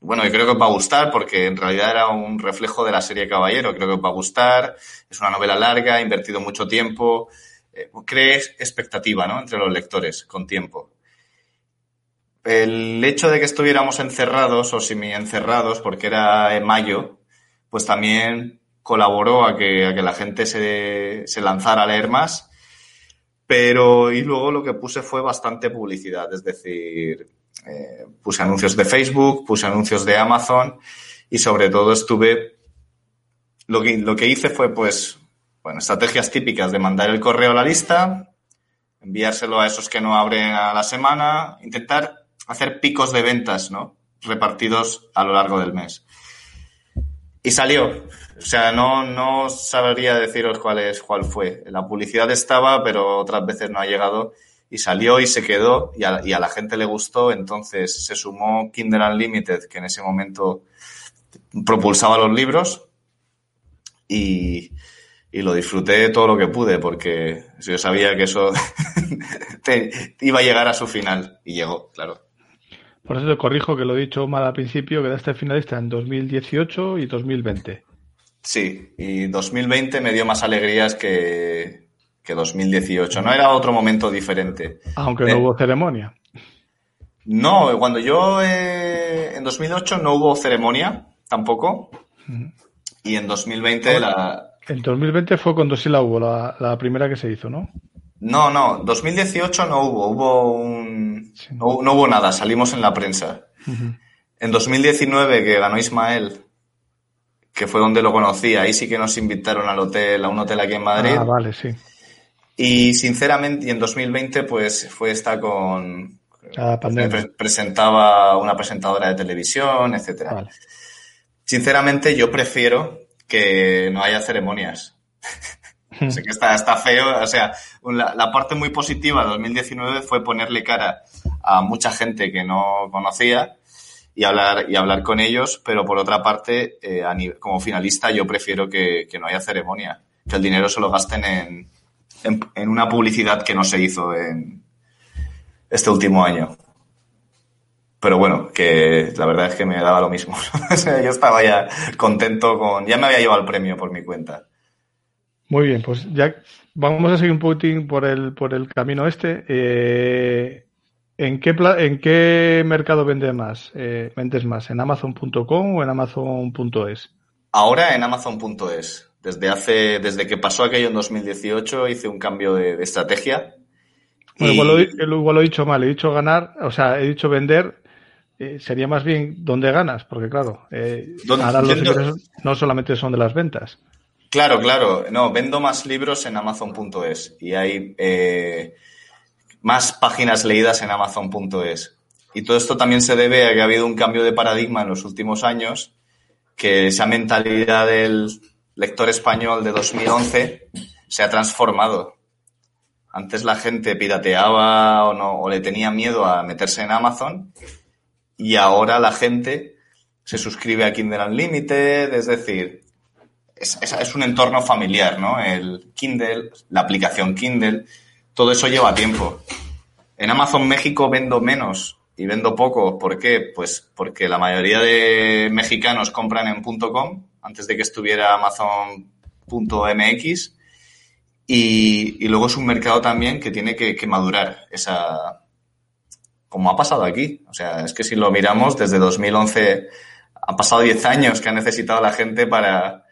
S3: bueno, creo que os va a gustar porque en realidad era un reflejo de la serie Caballero. Creo que os va a gustar. Es una novela larga, ha invertido mucho tiempo. Eh, crees expectativa, ¿no? Entre los lectores, con tiempo. El hecho de que estuviéramos encerrados o semi-encerrados, porque era en mayo, pues también colaboró a que, a que la gente se, se lanzara a leer más. Pero, y luego lo que puse fue bastante publicidad, es decir, eh, puse anuncios de Facebook, puse anuncios de Amazon y sobre todo estuve, lo que, lo que hice fue pues, bueno, estrategias típicas de mandar el correo a la lista, enviárselo a esos que no abren a la semana, intentar hacer picos de ventas, ¿no? Repartidos a lo largo del mes. Y salió. O sea, no, no sabría deciros cuál es, cuál fue. La publicidad estaba, pero otras veces no ha llegado y salió y se quedó y a, la gente le gustó, entonces se sumó Kindle Unlimited, que en ese momento propulsaba los libros y, lo disfruté todo lo que pude porque yo sabía que eso iba a llegar a su final y llegó, claro.
S1: Por eso te corrijo que lo he dicho mal al principio, quedaste finalista en 2018 y 2020.
S3: Sí, y 2020 me dio más alegrías que, que 2018. No era otro momento diferente.
S1: Aunque no hubo ceremonia.
S3: No, cuando yo eh, en 2008 no hubo ceremonia tampoco. Y en 2020 la...
S1: En 2020 fue cuando sí la hubo, la, primera que se hizo, ¿no?
S3: No, no, 2018 no hubo, hubo un... No, hubo nada, salimos en la prensa. En 2019 que ganó Ismael, que fue donde lo conocí, ahí sí que nos invitaron al hotel, a un hotel aquí en Madrid.
S1: Ah, vale, sí.
S3: Y sinceramente, y en 2020, pues fue esta con. presentaba una presentadora de televisión, etcétera. Sinceramente, yo prefiero que no haya ceremonias. sé que está, está feo. O sea, la, parte muy positiva de 2019 fue ponerle cara a mucha gente que no conocía y hablar, y hablar con ellos, pero por otra parte, eh, como finalista, yo prefiero que, que, no haya ceremonia, que el dinero se lo gasten en, en, una publicidad que no se hizo en este último año. Pero bueno, que la verdad es que me daba lo mismo. yo estaba ya contento con... Ya me había llevado el premio por mi cuenta.
S1: Muy bien, pues ya vamos a seguir un poquitín por el, por el camino este. Eh, ¿en, qué ¿En qué mercado vende más? Eh, ¿Vendes más? ¿En Amazon.com o en Amazon.es?
S3: Ahora en Amazon.es. Desde hace, desde que pasó aquello en 2018 hice un cambio de, estrategia.
S1: Bueno, igual, lo, he dicho mal, he dicho ganar, o sea, he dicho vender, eh, sería más bien dónde ganas, porque claro, eh, ahora los ingresos no solamente son de las ventas.
S3: Claro, claro, no, vendo más libros en Amazon.es y hay eh, más páginas leídas en Amazon.es. Y todo esto también se debe a que ha habido un cambio de paradigma en los últimos años, que esa mentalidad del lector español de 2011 se ha transformado. Antes la gente pirateaba o, no, o le tenía miedo a meterse en Amazon y ahora la gente se suscribe a Kindle Unlimited, es decir, es, es, un entorno familiar, ¿no? El Kindle, la aplicación Kindle, todo eso lleva tiempo. En Amazon México vendo menos y vendo poco. ¿Por qué? Pues porque la mayoría de mexicanos compran en .com antes de que estuviera Amazon.mx y, y, luego es un mercado también que tiene que, que madurar esa, como ha pasado aquí. O sea, es que si lo miramos, desde 2011 han pasado 10 años que ha necesitado la gente para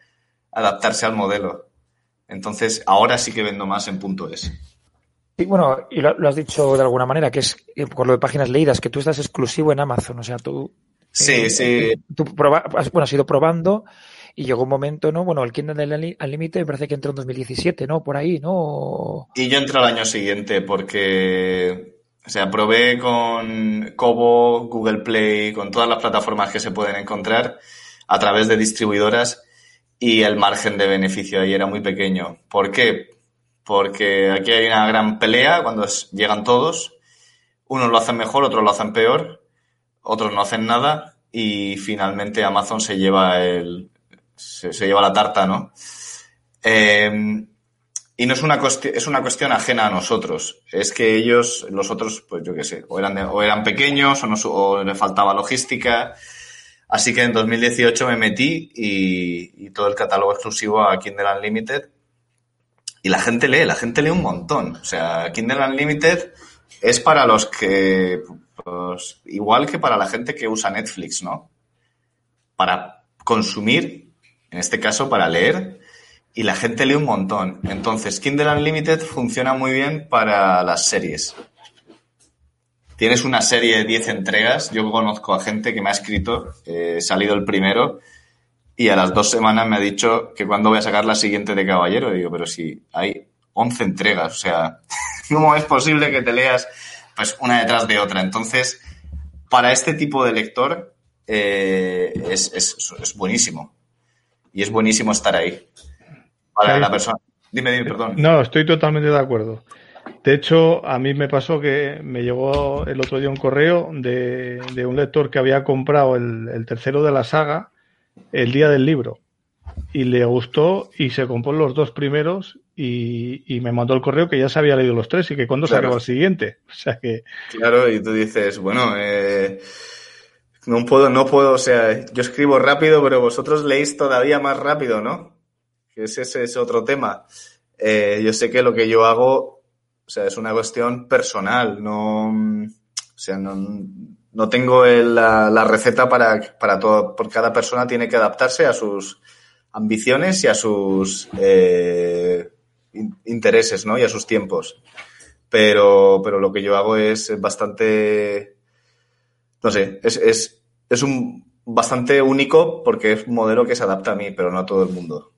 S3: adaptarse al modelo. Entonces, ahora sí que vendo más en punto S.
S2: Y bueno, y lo, has dicho de alguna manera, que es eh, por lo de páginas leídas, que tú estás exclusivo en Amazon. O sea, tú.
S3: Sí, eh, sí. Eh,
S2: tú bueno, has ido probando y llegó un momento, ¿no? Bueno, el Kindle al límite me parece que entró en 2017, ¿no? Por ahí, ¿no?
S3: Y yo entré al año siguiente porque o sea, probé con Kobo, Google Play, con todas las plataformas que se pueden encontrar a través de distribuidoras y el margen de beneficio ahí era muy pequeño. ¿Por qué? Porque aquí hay una gran pelea cuando llegan todos. Unos lo hacen mejor, otros lo hacen peor, otros no hacen nada y finalmente Amazon se lleva el se, lleva la tarta, ¿no? Eh, y no es una, es una cuestión ajena a nosotros. Es que ellos, los otros, pues yo qué sé, o eran, o eran pequeños o, no, o le faltaba logística. Así que en 2018 me metí y, todo el catálogo exclusivo a Kindle Unlimited. Y la gente lee, la gente lee un montón. O sea, Kindle Unlimited es para los que, pues, igual que para la gente que usa Netflix, ¿no? Para consumir, en este caso para leer, y la gente lee un montón. Entonces, Kindle Unlimited funciona muy bien para las series. Tienes una serie de 10 entregas. Yo conozco a gente que me ha escrito, eh, he salido el primero, y a las dos semanas me ha dicho que cuando voy a sacar la siguiente de Caballero. Y digo, pero si hay 11 entregas, o sea, ¿cómo es posible que te leas pues una detrás de otra? Entonces, para este tipo de lector eh, es, es buenísimo. Y es buenísimo estar ahí la persona. Dime, dime, perdón.
S1: No, estoy totalmente de acuerdo. De hecho, a mí me pasó que me llegó el otro día un correo de, un lector que había comprado el, tercero de la saga el día del libro y le gustó y se compró los dos primeros y, me mandó el correo que ya se había leído los tres y que cuando se acabó el siguiente. O sea que.
S3: Claro, y tú dices, bueno, eh, no puedo, no puedo, o sea, yo escribo rápido, pero vosotros leéis todavía más rápido, ¿no? ese es otro tema. Eh, yo sé que lo que yo hago, o sea, es una cuestión personal, no, o sea, no, tengo la, receta para, para todo, porque cada persona tiene que adaptarse a sus ambiciones y a sus eh, intereses, ¿no? Y a sus tiempos. Pero, pero lo que yo hago es bastante, no sé, es, es, es un bastante único porque es un modelo que se adapta a mí, pero no a todo el mundo.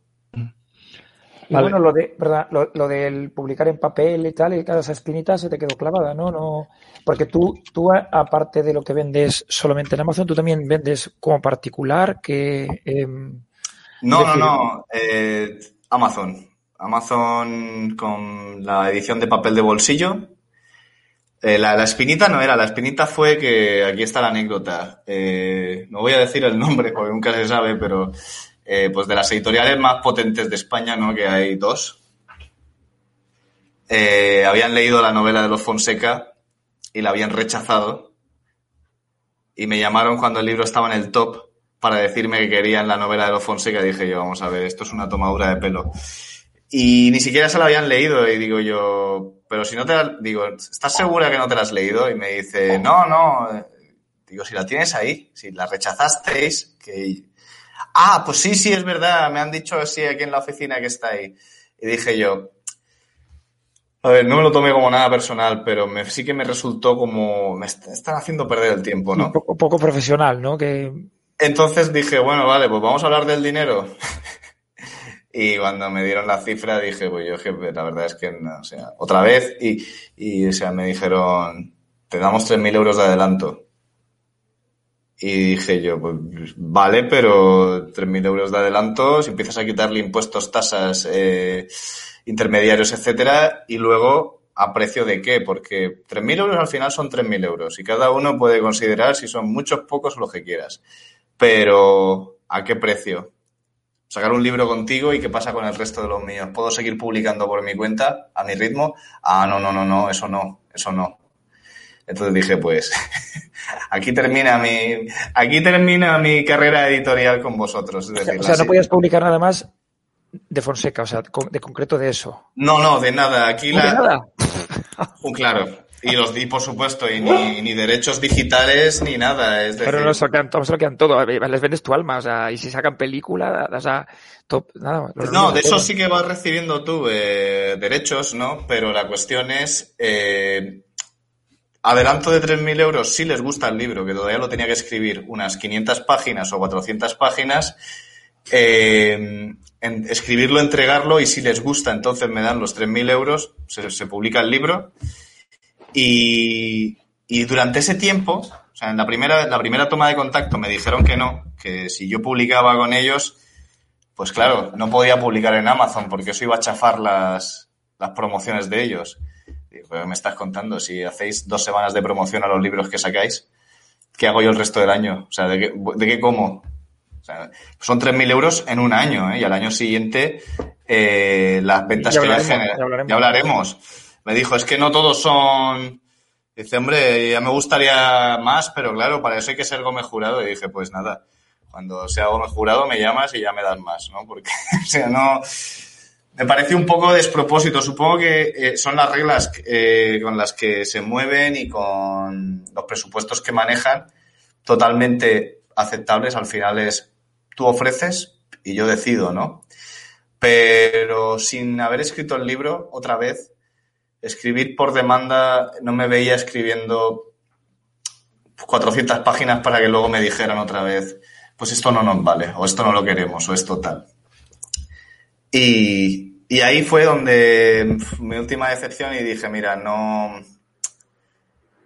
S2: Y bueno, lo de, ¿verdad? Lo, del publicar en papel y tal, y cada esa espinita se te quedó clavada, ¿no? no Porque tú, tú, aparte de lo que vendes solamente en Amazon, tú también vendes como particular que...
S3: Em, no, no, no, eh, Amazon. Amazon con la edición de papel de bolsillo. Eh, la, espinita no era, la espinita fue que aquí está la anécdota. Eh, no voy a decir el nombre porque nunca se sabe, pero eh, pues de las editoriales más potentes de España, ¿no? Que hay dos. eh, habían leído la novela de los Fonseca y la habían rechazado. Y me llamaron cuando el libro estaba en el top para decirme que querían la novela de los Fonseca. Dije yo, vamos a ver, esto es una tomadura de pelo. Y ni siquiera se la habían leído. Y digo yo, pero si no te la... Digo, ¿estás segura que no te la has leído? Y me dice, no, no. Digo, si la tienes ahí, si la rechazasteis, que... Ah, pues sí, sí, es verdad. Me han dicho así aquí en la oficina que está ahí. Y dije yo, a ver, no me lo tomé como nada personal, pero me, sí que me resultó como, me están haciendo perder el tiempo, ¿no?
S2: Un poco, poco profesional, ¿no? Que...
S3: Entonces dije, bueno, vale, pues vamos a hablar del dinero. y cuando me dieron la cifra dije, pues yo la verdad es que, no, o sea, otra vez, y, y o sea, me dijeron, te damos 3.000 euros de adelanto. Y dije yo, pues vale, pero 3.000 euros de adelanto, si empiezas a quitarle impuestos, tasas, eh, intermediarios, etcétera, y luego a precio de qué, porque 3.000 euros al final son 3.000 euros y cada uno puede considerar si son muchos, pocos o lo que quieras. Pero, ¿a qué precio? Sacar un libro contigo y qué pasa con el resto de los míos. ¿Puedo seguir publicando por mi cuenta, a mi ritmo? Ah, no, no, no, no, eso no, eso no. Entonces dije, pues, aquí termina mi, aquí termina mi carrera editorial con vosotros.
S2: o sea, no podías publicar nada más de Fonseca, o sea, de concreto de eso.
S3: No, no, de nada. Aquí
S2: la...
S3: ¿De
S2: nada?
S3: claro. Y los di, por supuesto, y ni, ni derechos digitales ni nada. Es
S2: decir... Pero no sacan, sacan todo. Les vendes tu alma, o sea, y si sacan película, o sea, top, nada.
S3: No, de eso sí que vas recibiendo tú eh, derechos, ¿no? Pero la cuestión es. Eh, adelanto de 3.000 euros si les gusta el libro, que todavía lo tenía que escribir unas 500 páginas o 400 páginas. Eh, escribirlo, entregarlo y si les gusta, entonces me dan los 3.000 euros, se, publica el libro. Y, y, durante ese tiempo, o sea, en la primera, la primera toma de contacto me dijeron que no, que si yo publicaba con ellos, pues claro, no podía publicar en Amazon porque eso iba a chafar las, las promociones de ellos. Digo, me estás contando? Si hacéis dos semanas de promoción a los libros que sacáis, ¿qué hago yo el resto del año? O sea, ¿de qué, de qué como? O sea, son 3.000 euros en un año, ¿eh? Y al año siguiente, eh, las ventas que le generan. Ya, hablaremos. Me dijo, es que no todos son. Dice, hombre, ya me gustaría más, pero claro, para eso hay que ser Gómez Jurado. Y dije, pues nada, cuando sea Gómez Jurado me llamas y ya me das más, ¿no? Porque, o sea, no. Me parece un poco despropósito. Supongo que eh, son las reglas eh, con las que se mueven y con los presupuestos que manejan totalmente aceptables. Al final es tú ofreces y yo decido, ¿no? Pero sin haber escrito el libro, otra vez, escribir por demanda, no me veía escribiendo 400 páginas para que luego me dijeran otra vez, pues esto no nos vale, o esto no lo queremos, o esto tal. Y, y ahí fue donde mi última decepción y dije, mira, no...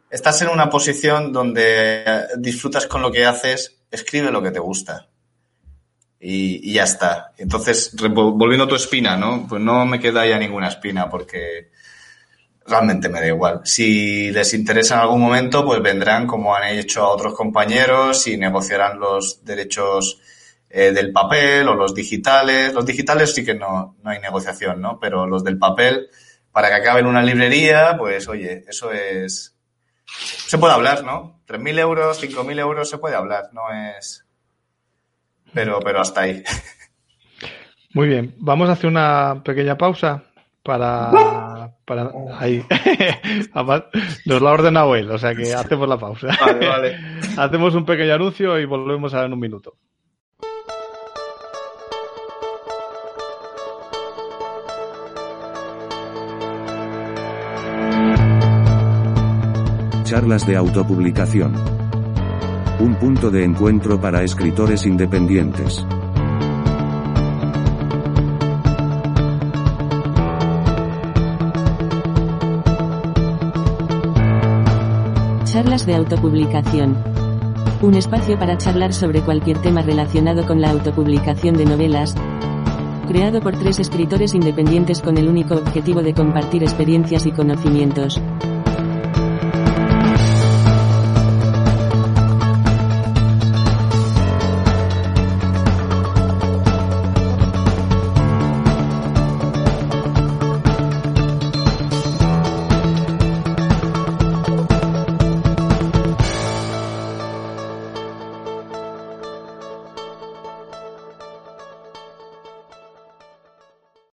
S3: Estás en una posición donde disfrutas con lo que haces, escribe lo que te gusta y, ya está. Entonces, volviendo a tu espina, ¿no? Pues no me queda ya ninguna espina porque realmente me da igual. Si les interesa en algún momento, pues vendrán como han hecho a otros compañeros y negociarán los derechos eh, del papel o los digitales. Los digitales sí que no, no hay negociación, ¿no? Pero los del papel, para que acabe en una librería, pues oye, eso es... Se puede hablar, ¿no? 3.000 euros, 5.000 euros, se puede hablar, no es pero, pero hasta ahí.
S1: Muy bien, vamos a hacer una pequeña pausa para, para ahí. Nos la ha ordenado él, o sea que hacemos la pausa.
S3: Vale, vale.
S1: hacemos un pequeño anuncio y volvemos a en un minuto.
S4: Charlas de autopublicación un punto de encuentro para escritores independientes.
S5: Charlas de autopublicación. Un espacio para charlar sobre cualquier tema relacionado con la autopublicación de novelas, creado por tres escritores independientes con el único objetivo de compartir experiencias y conocimientos.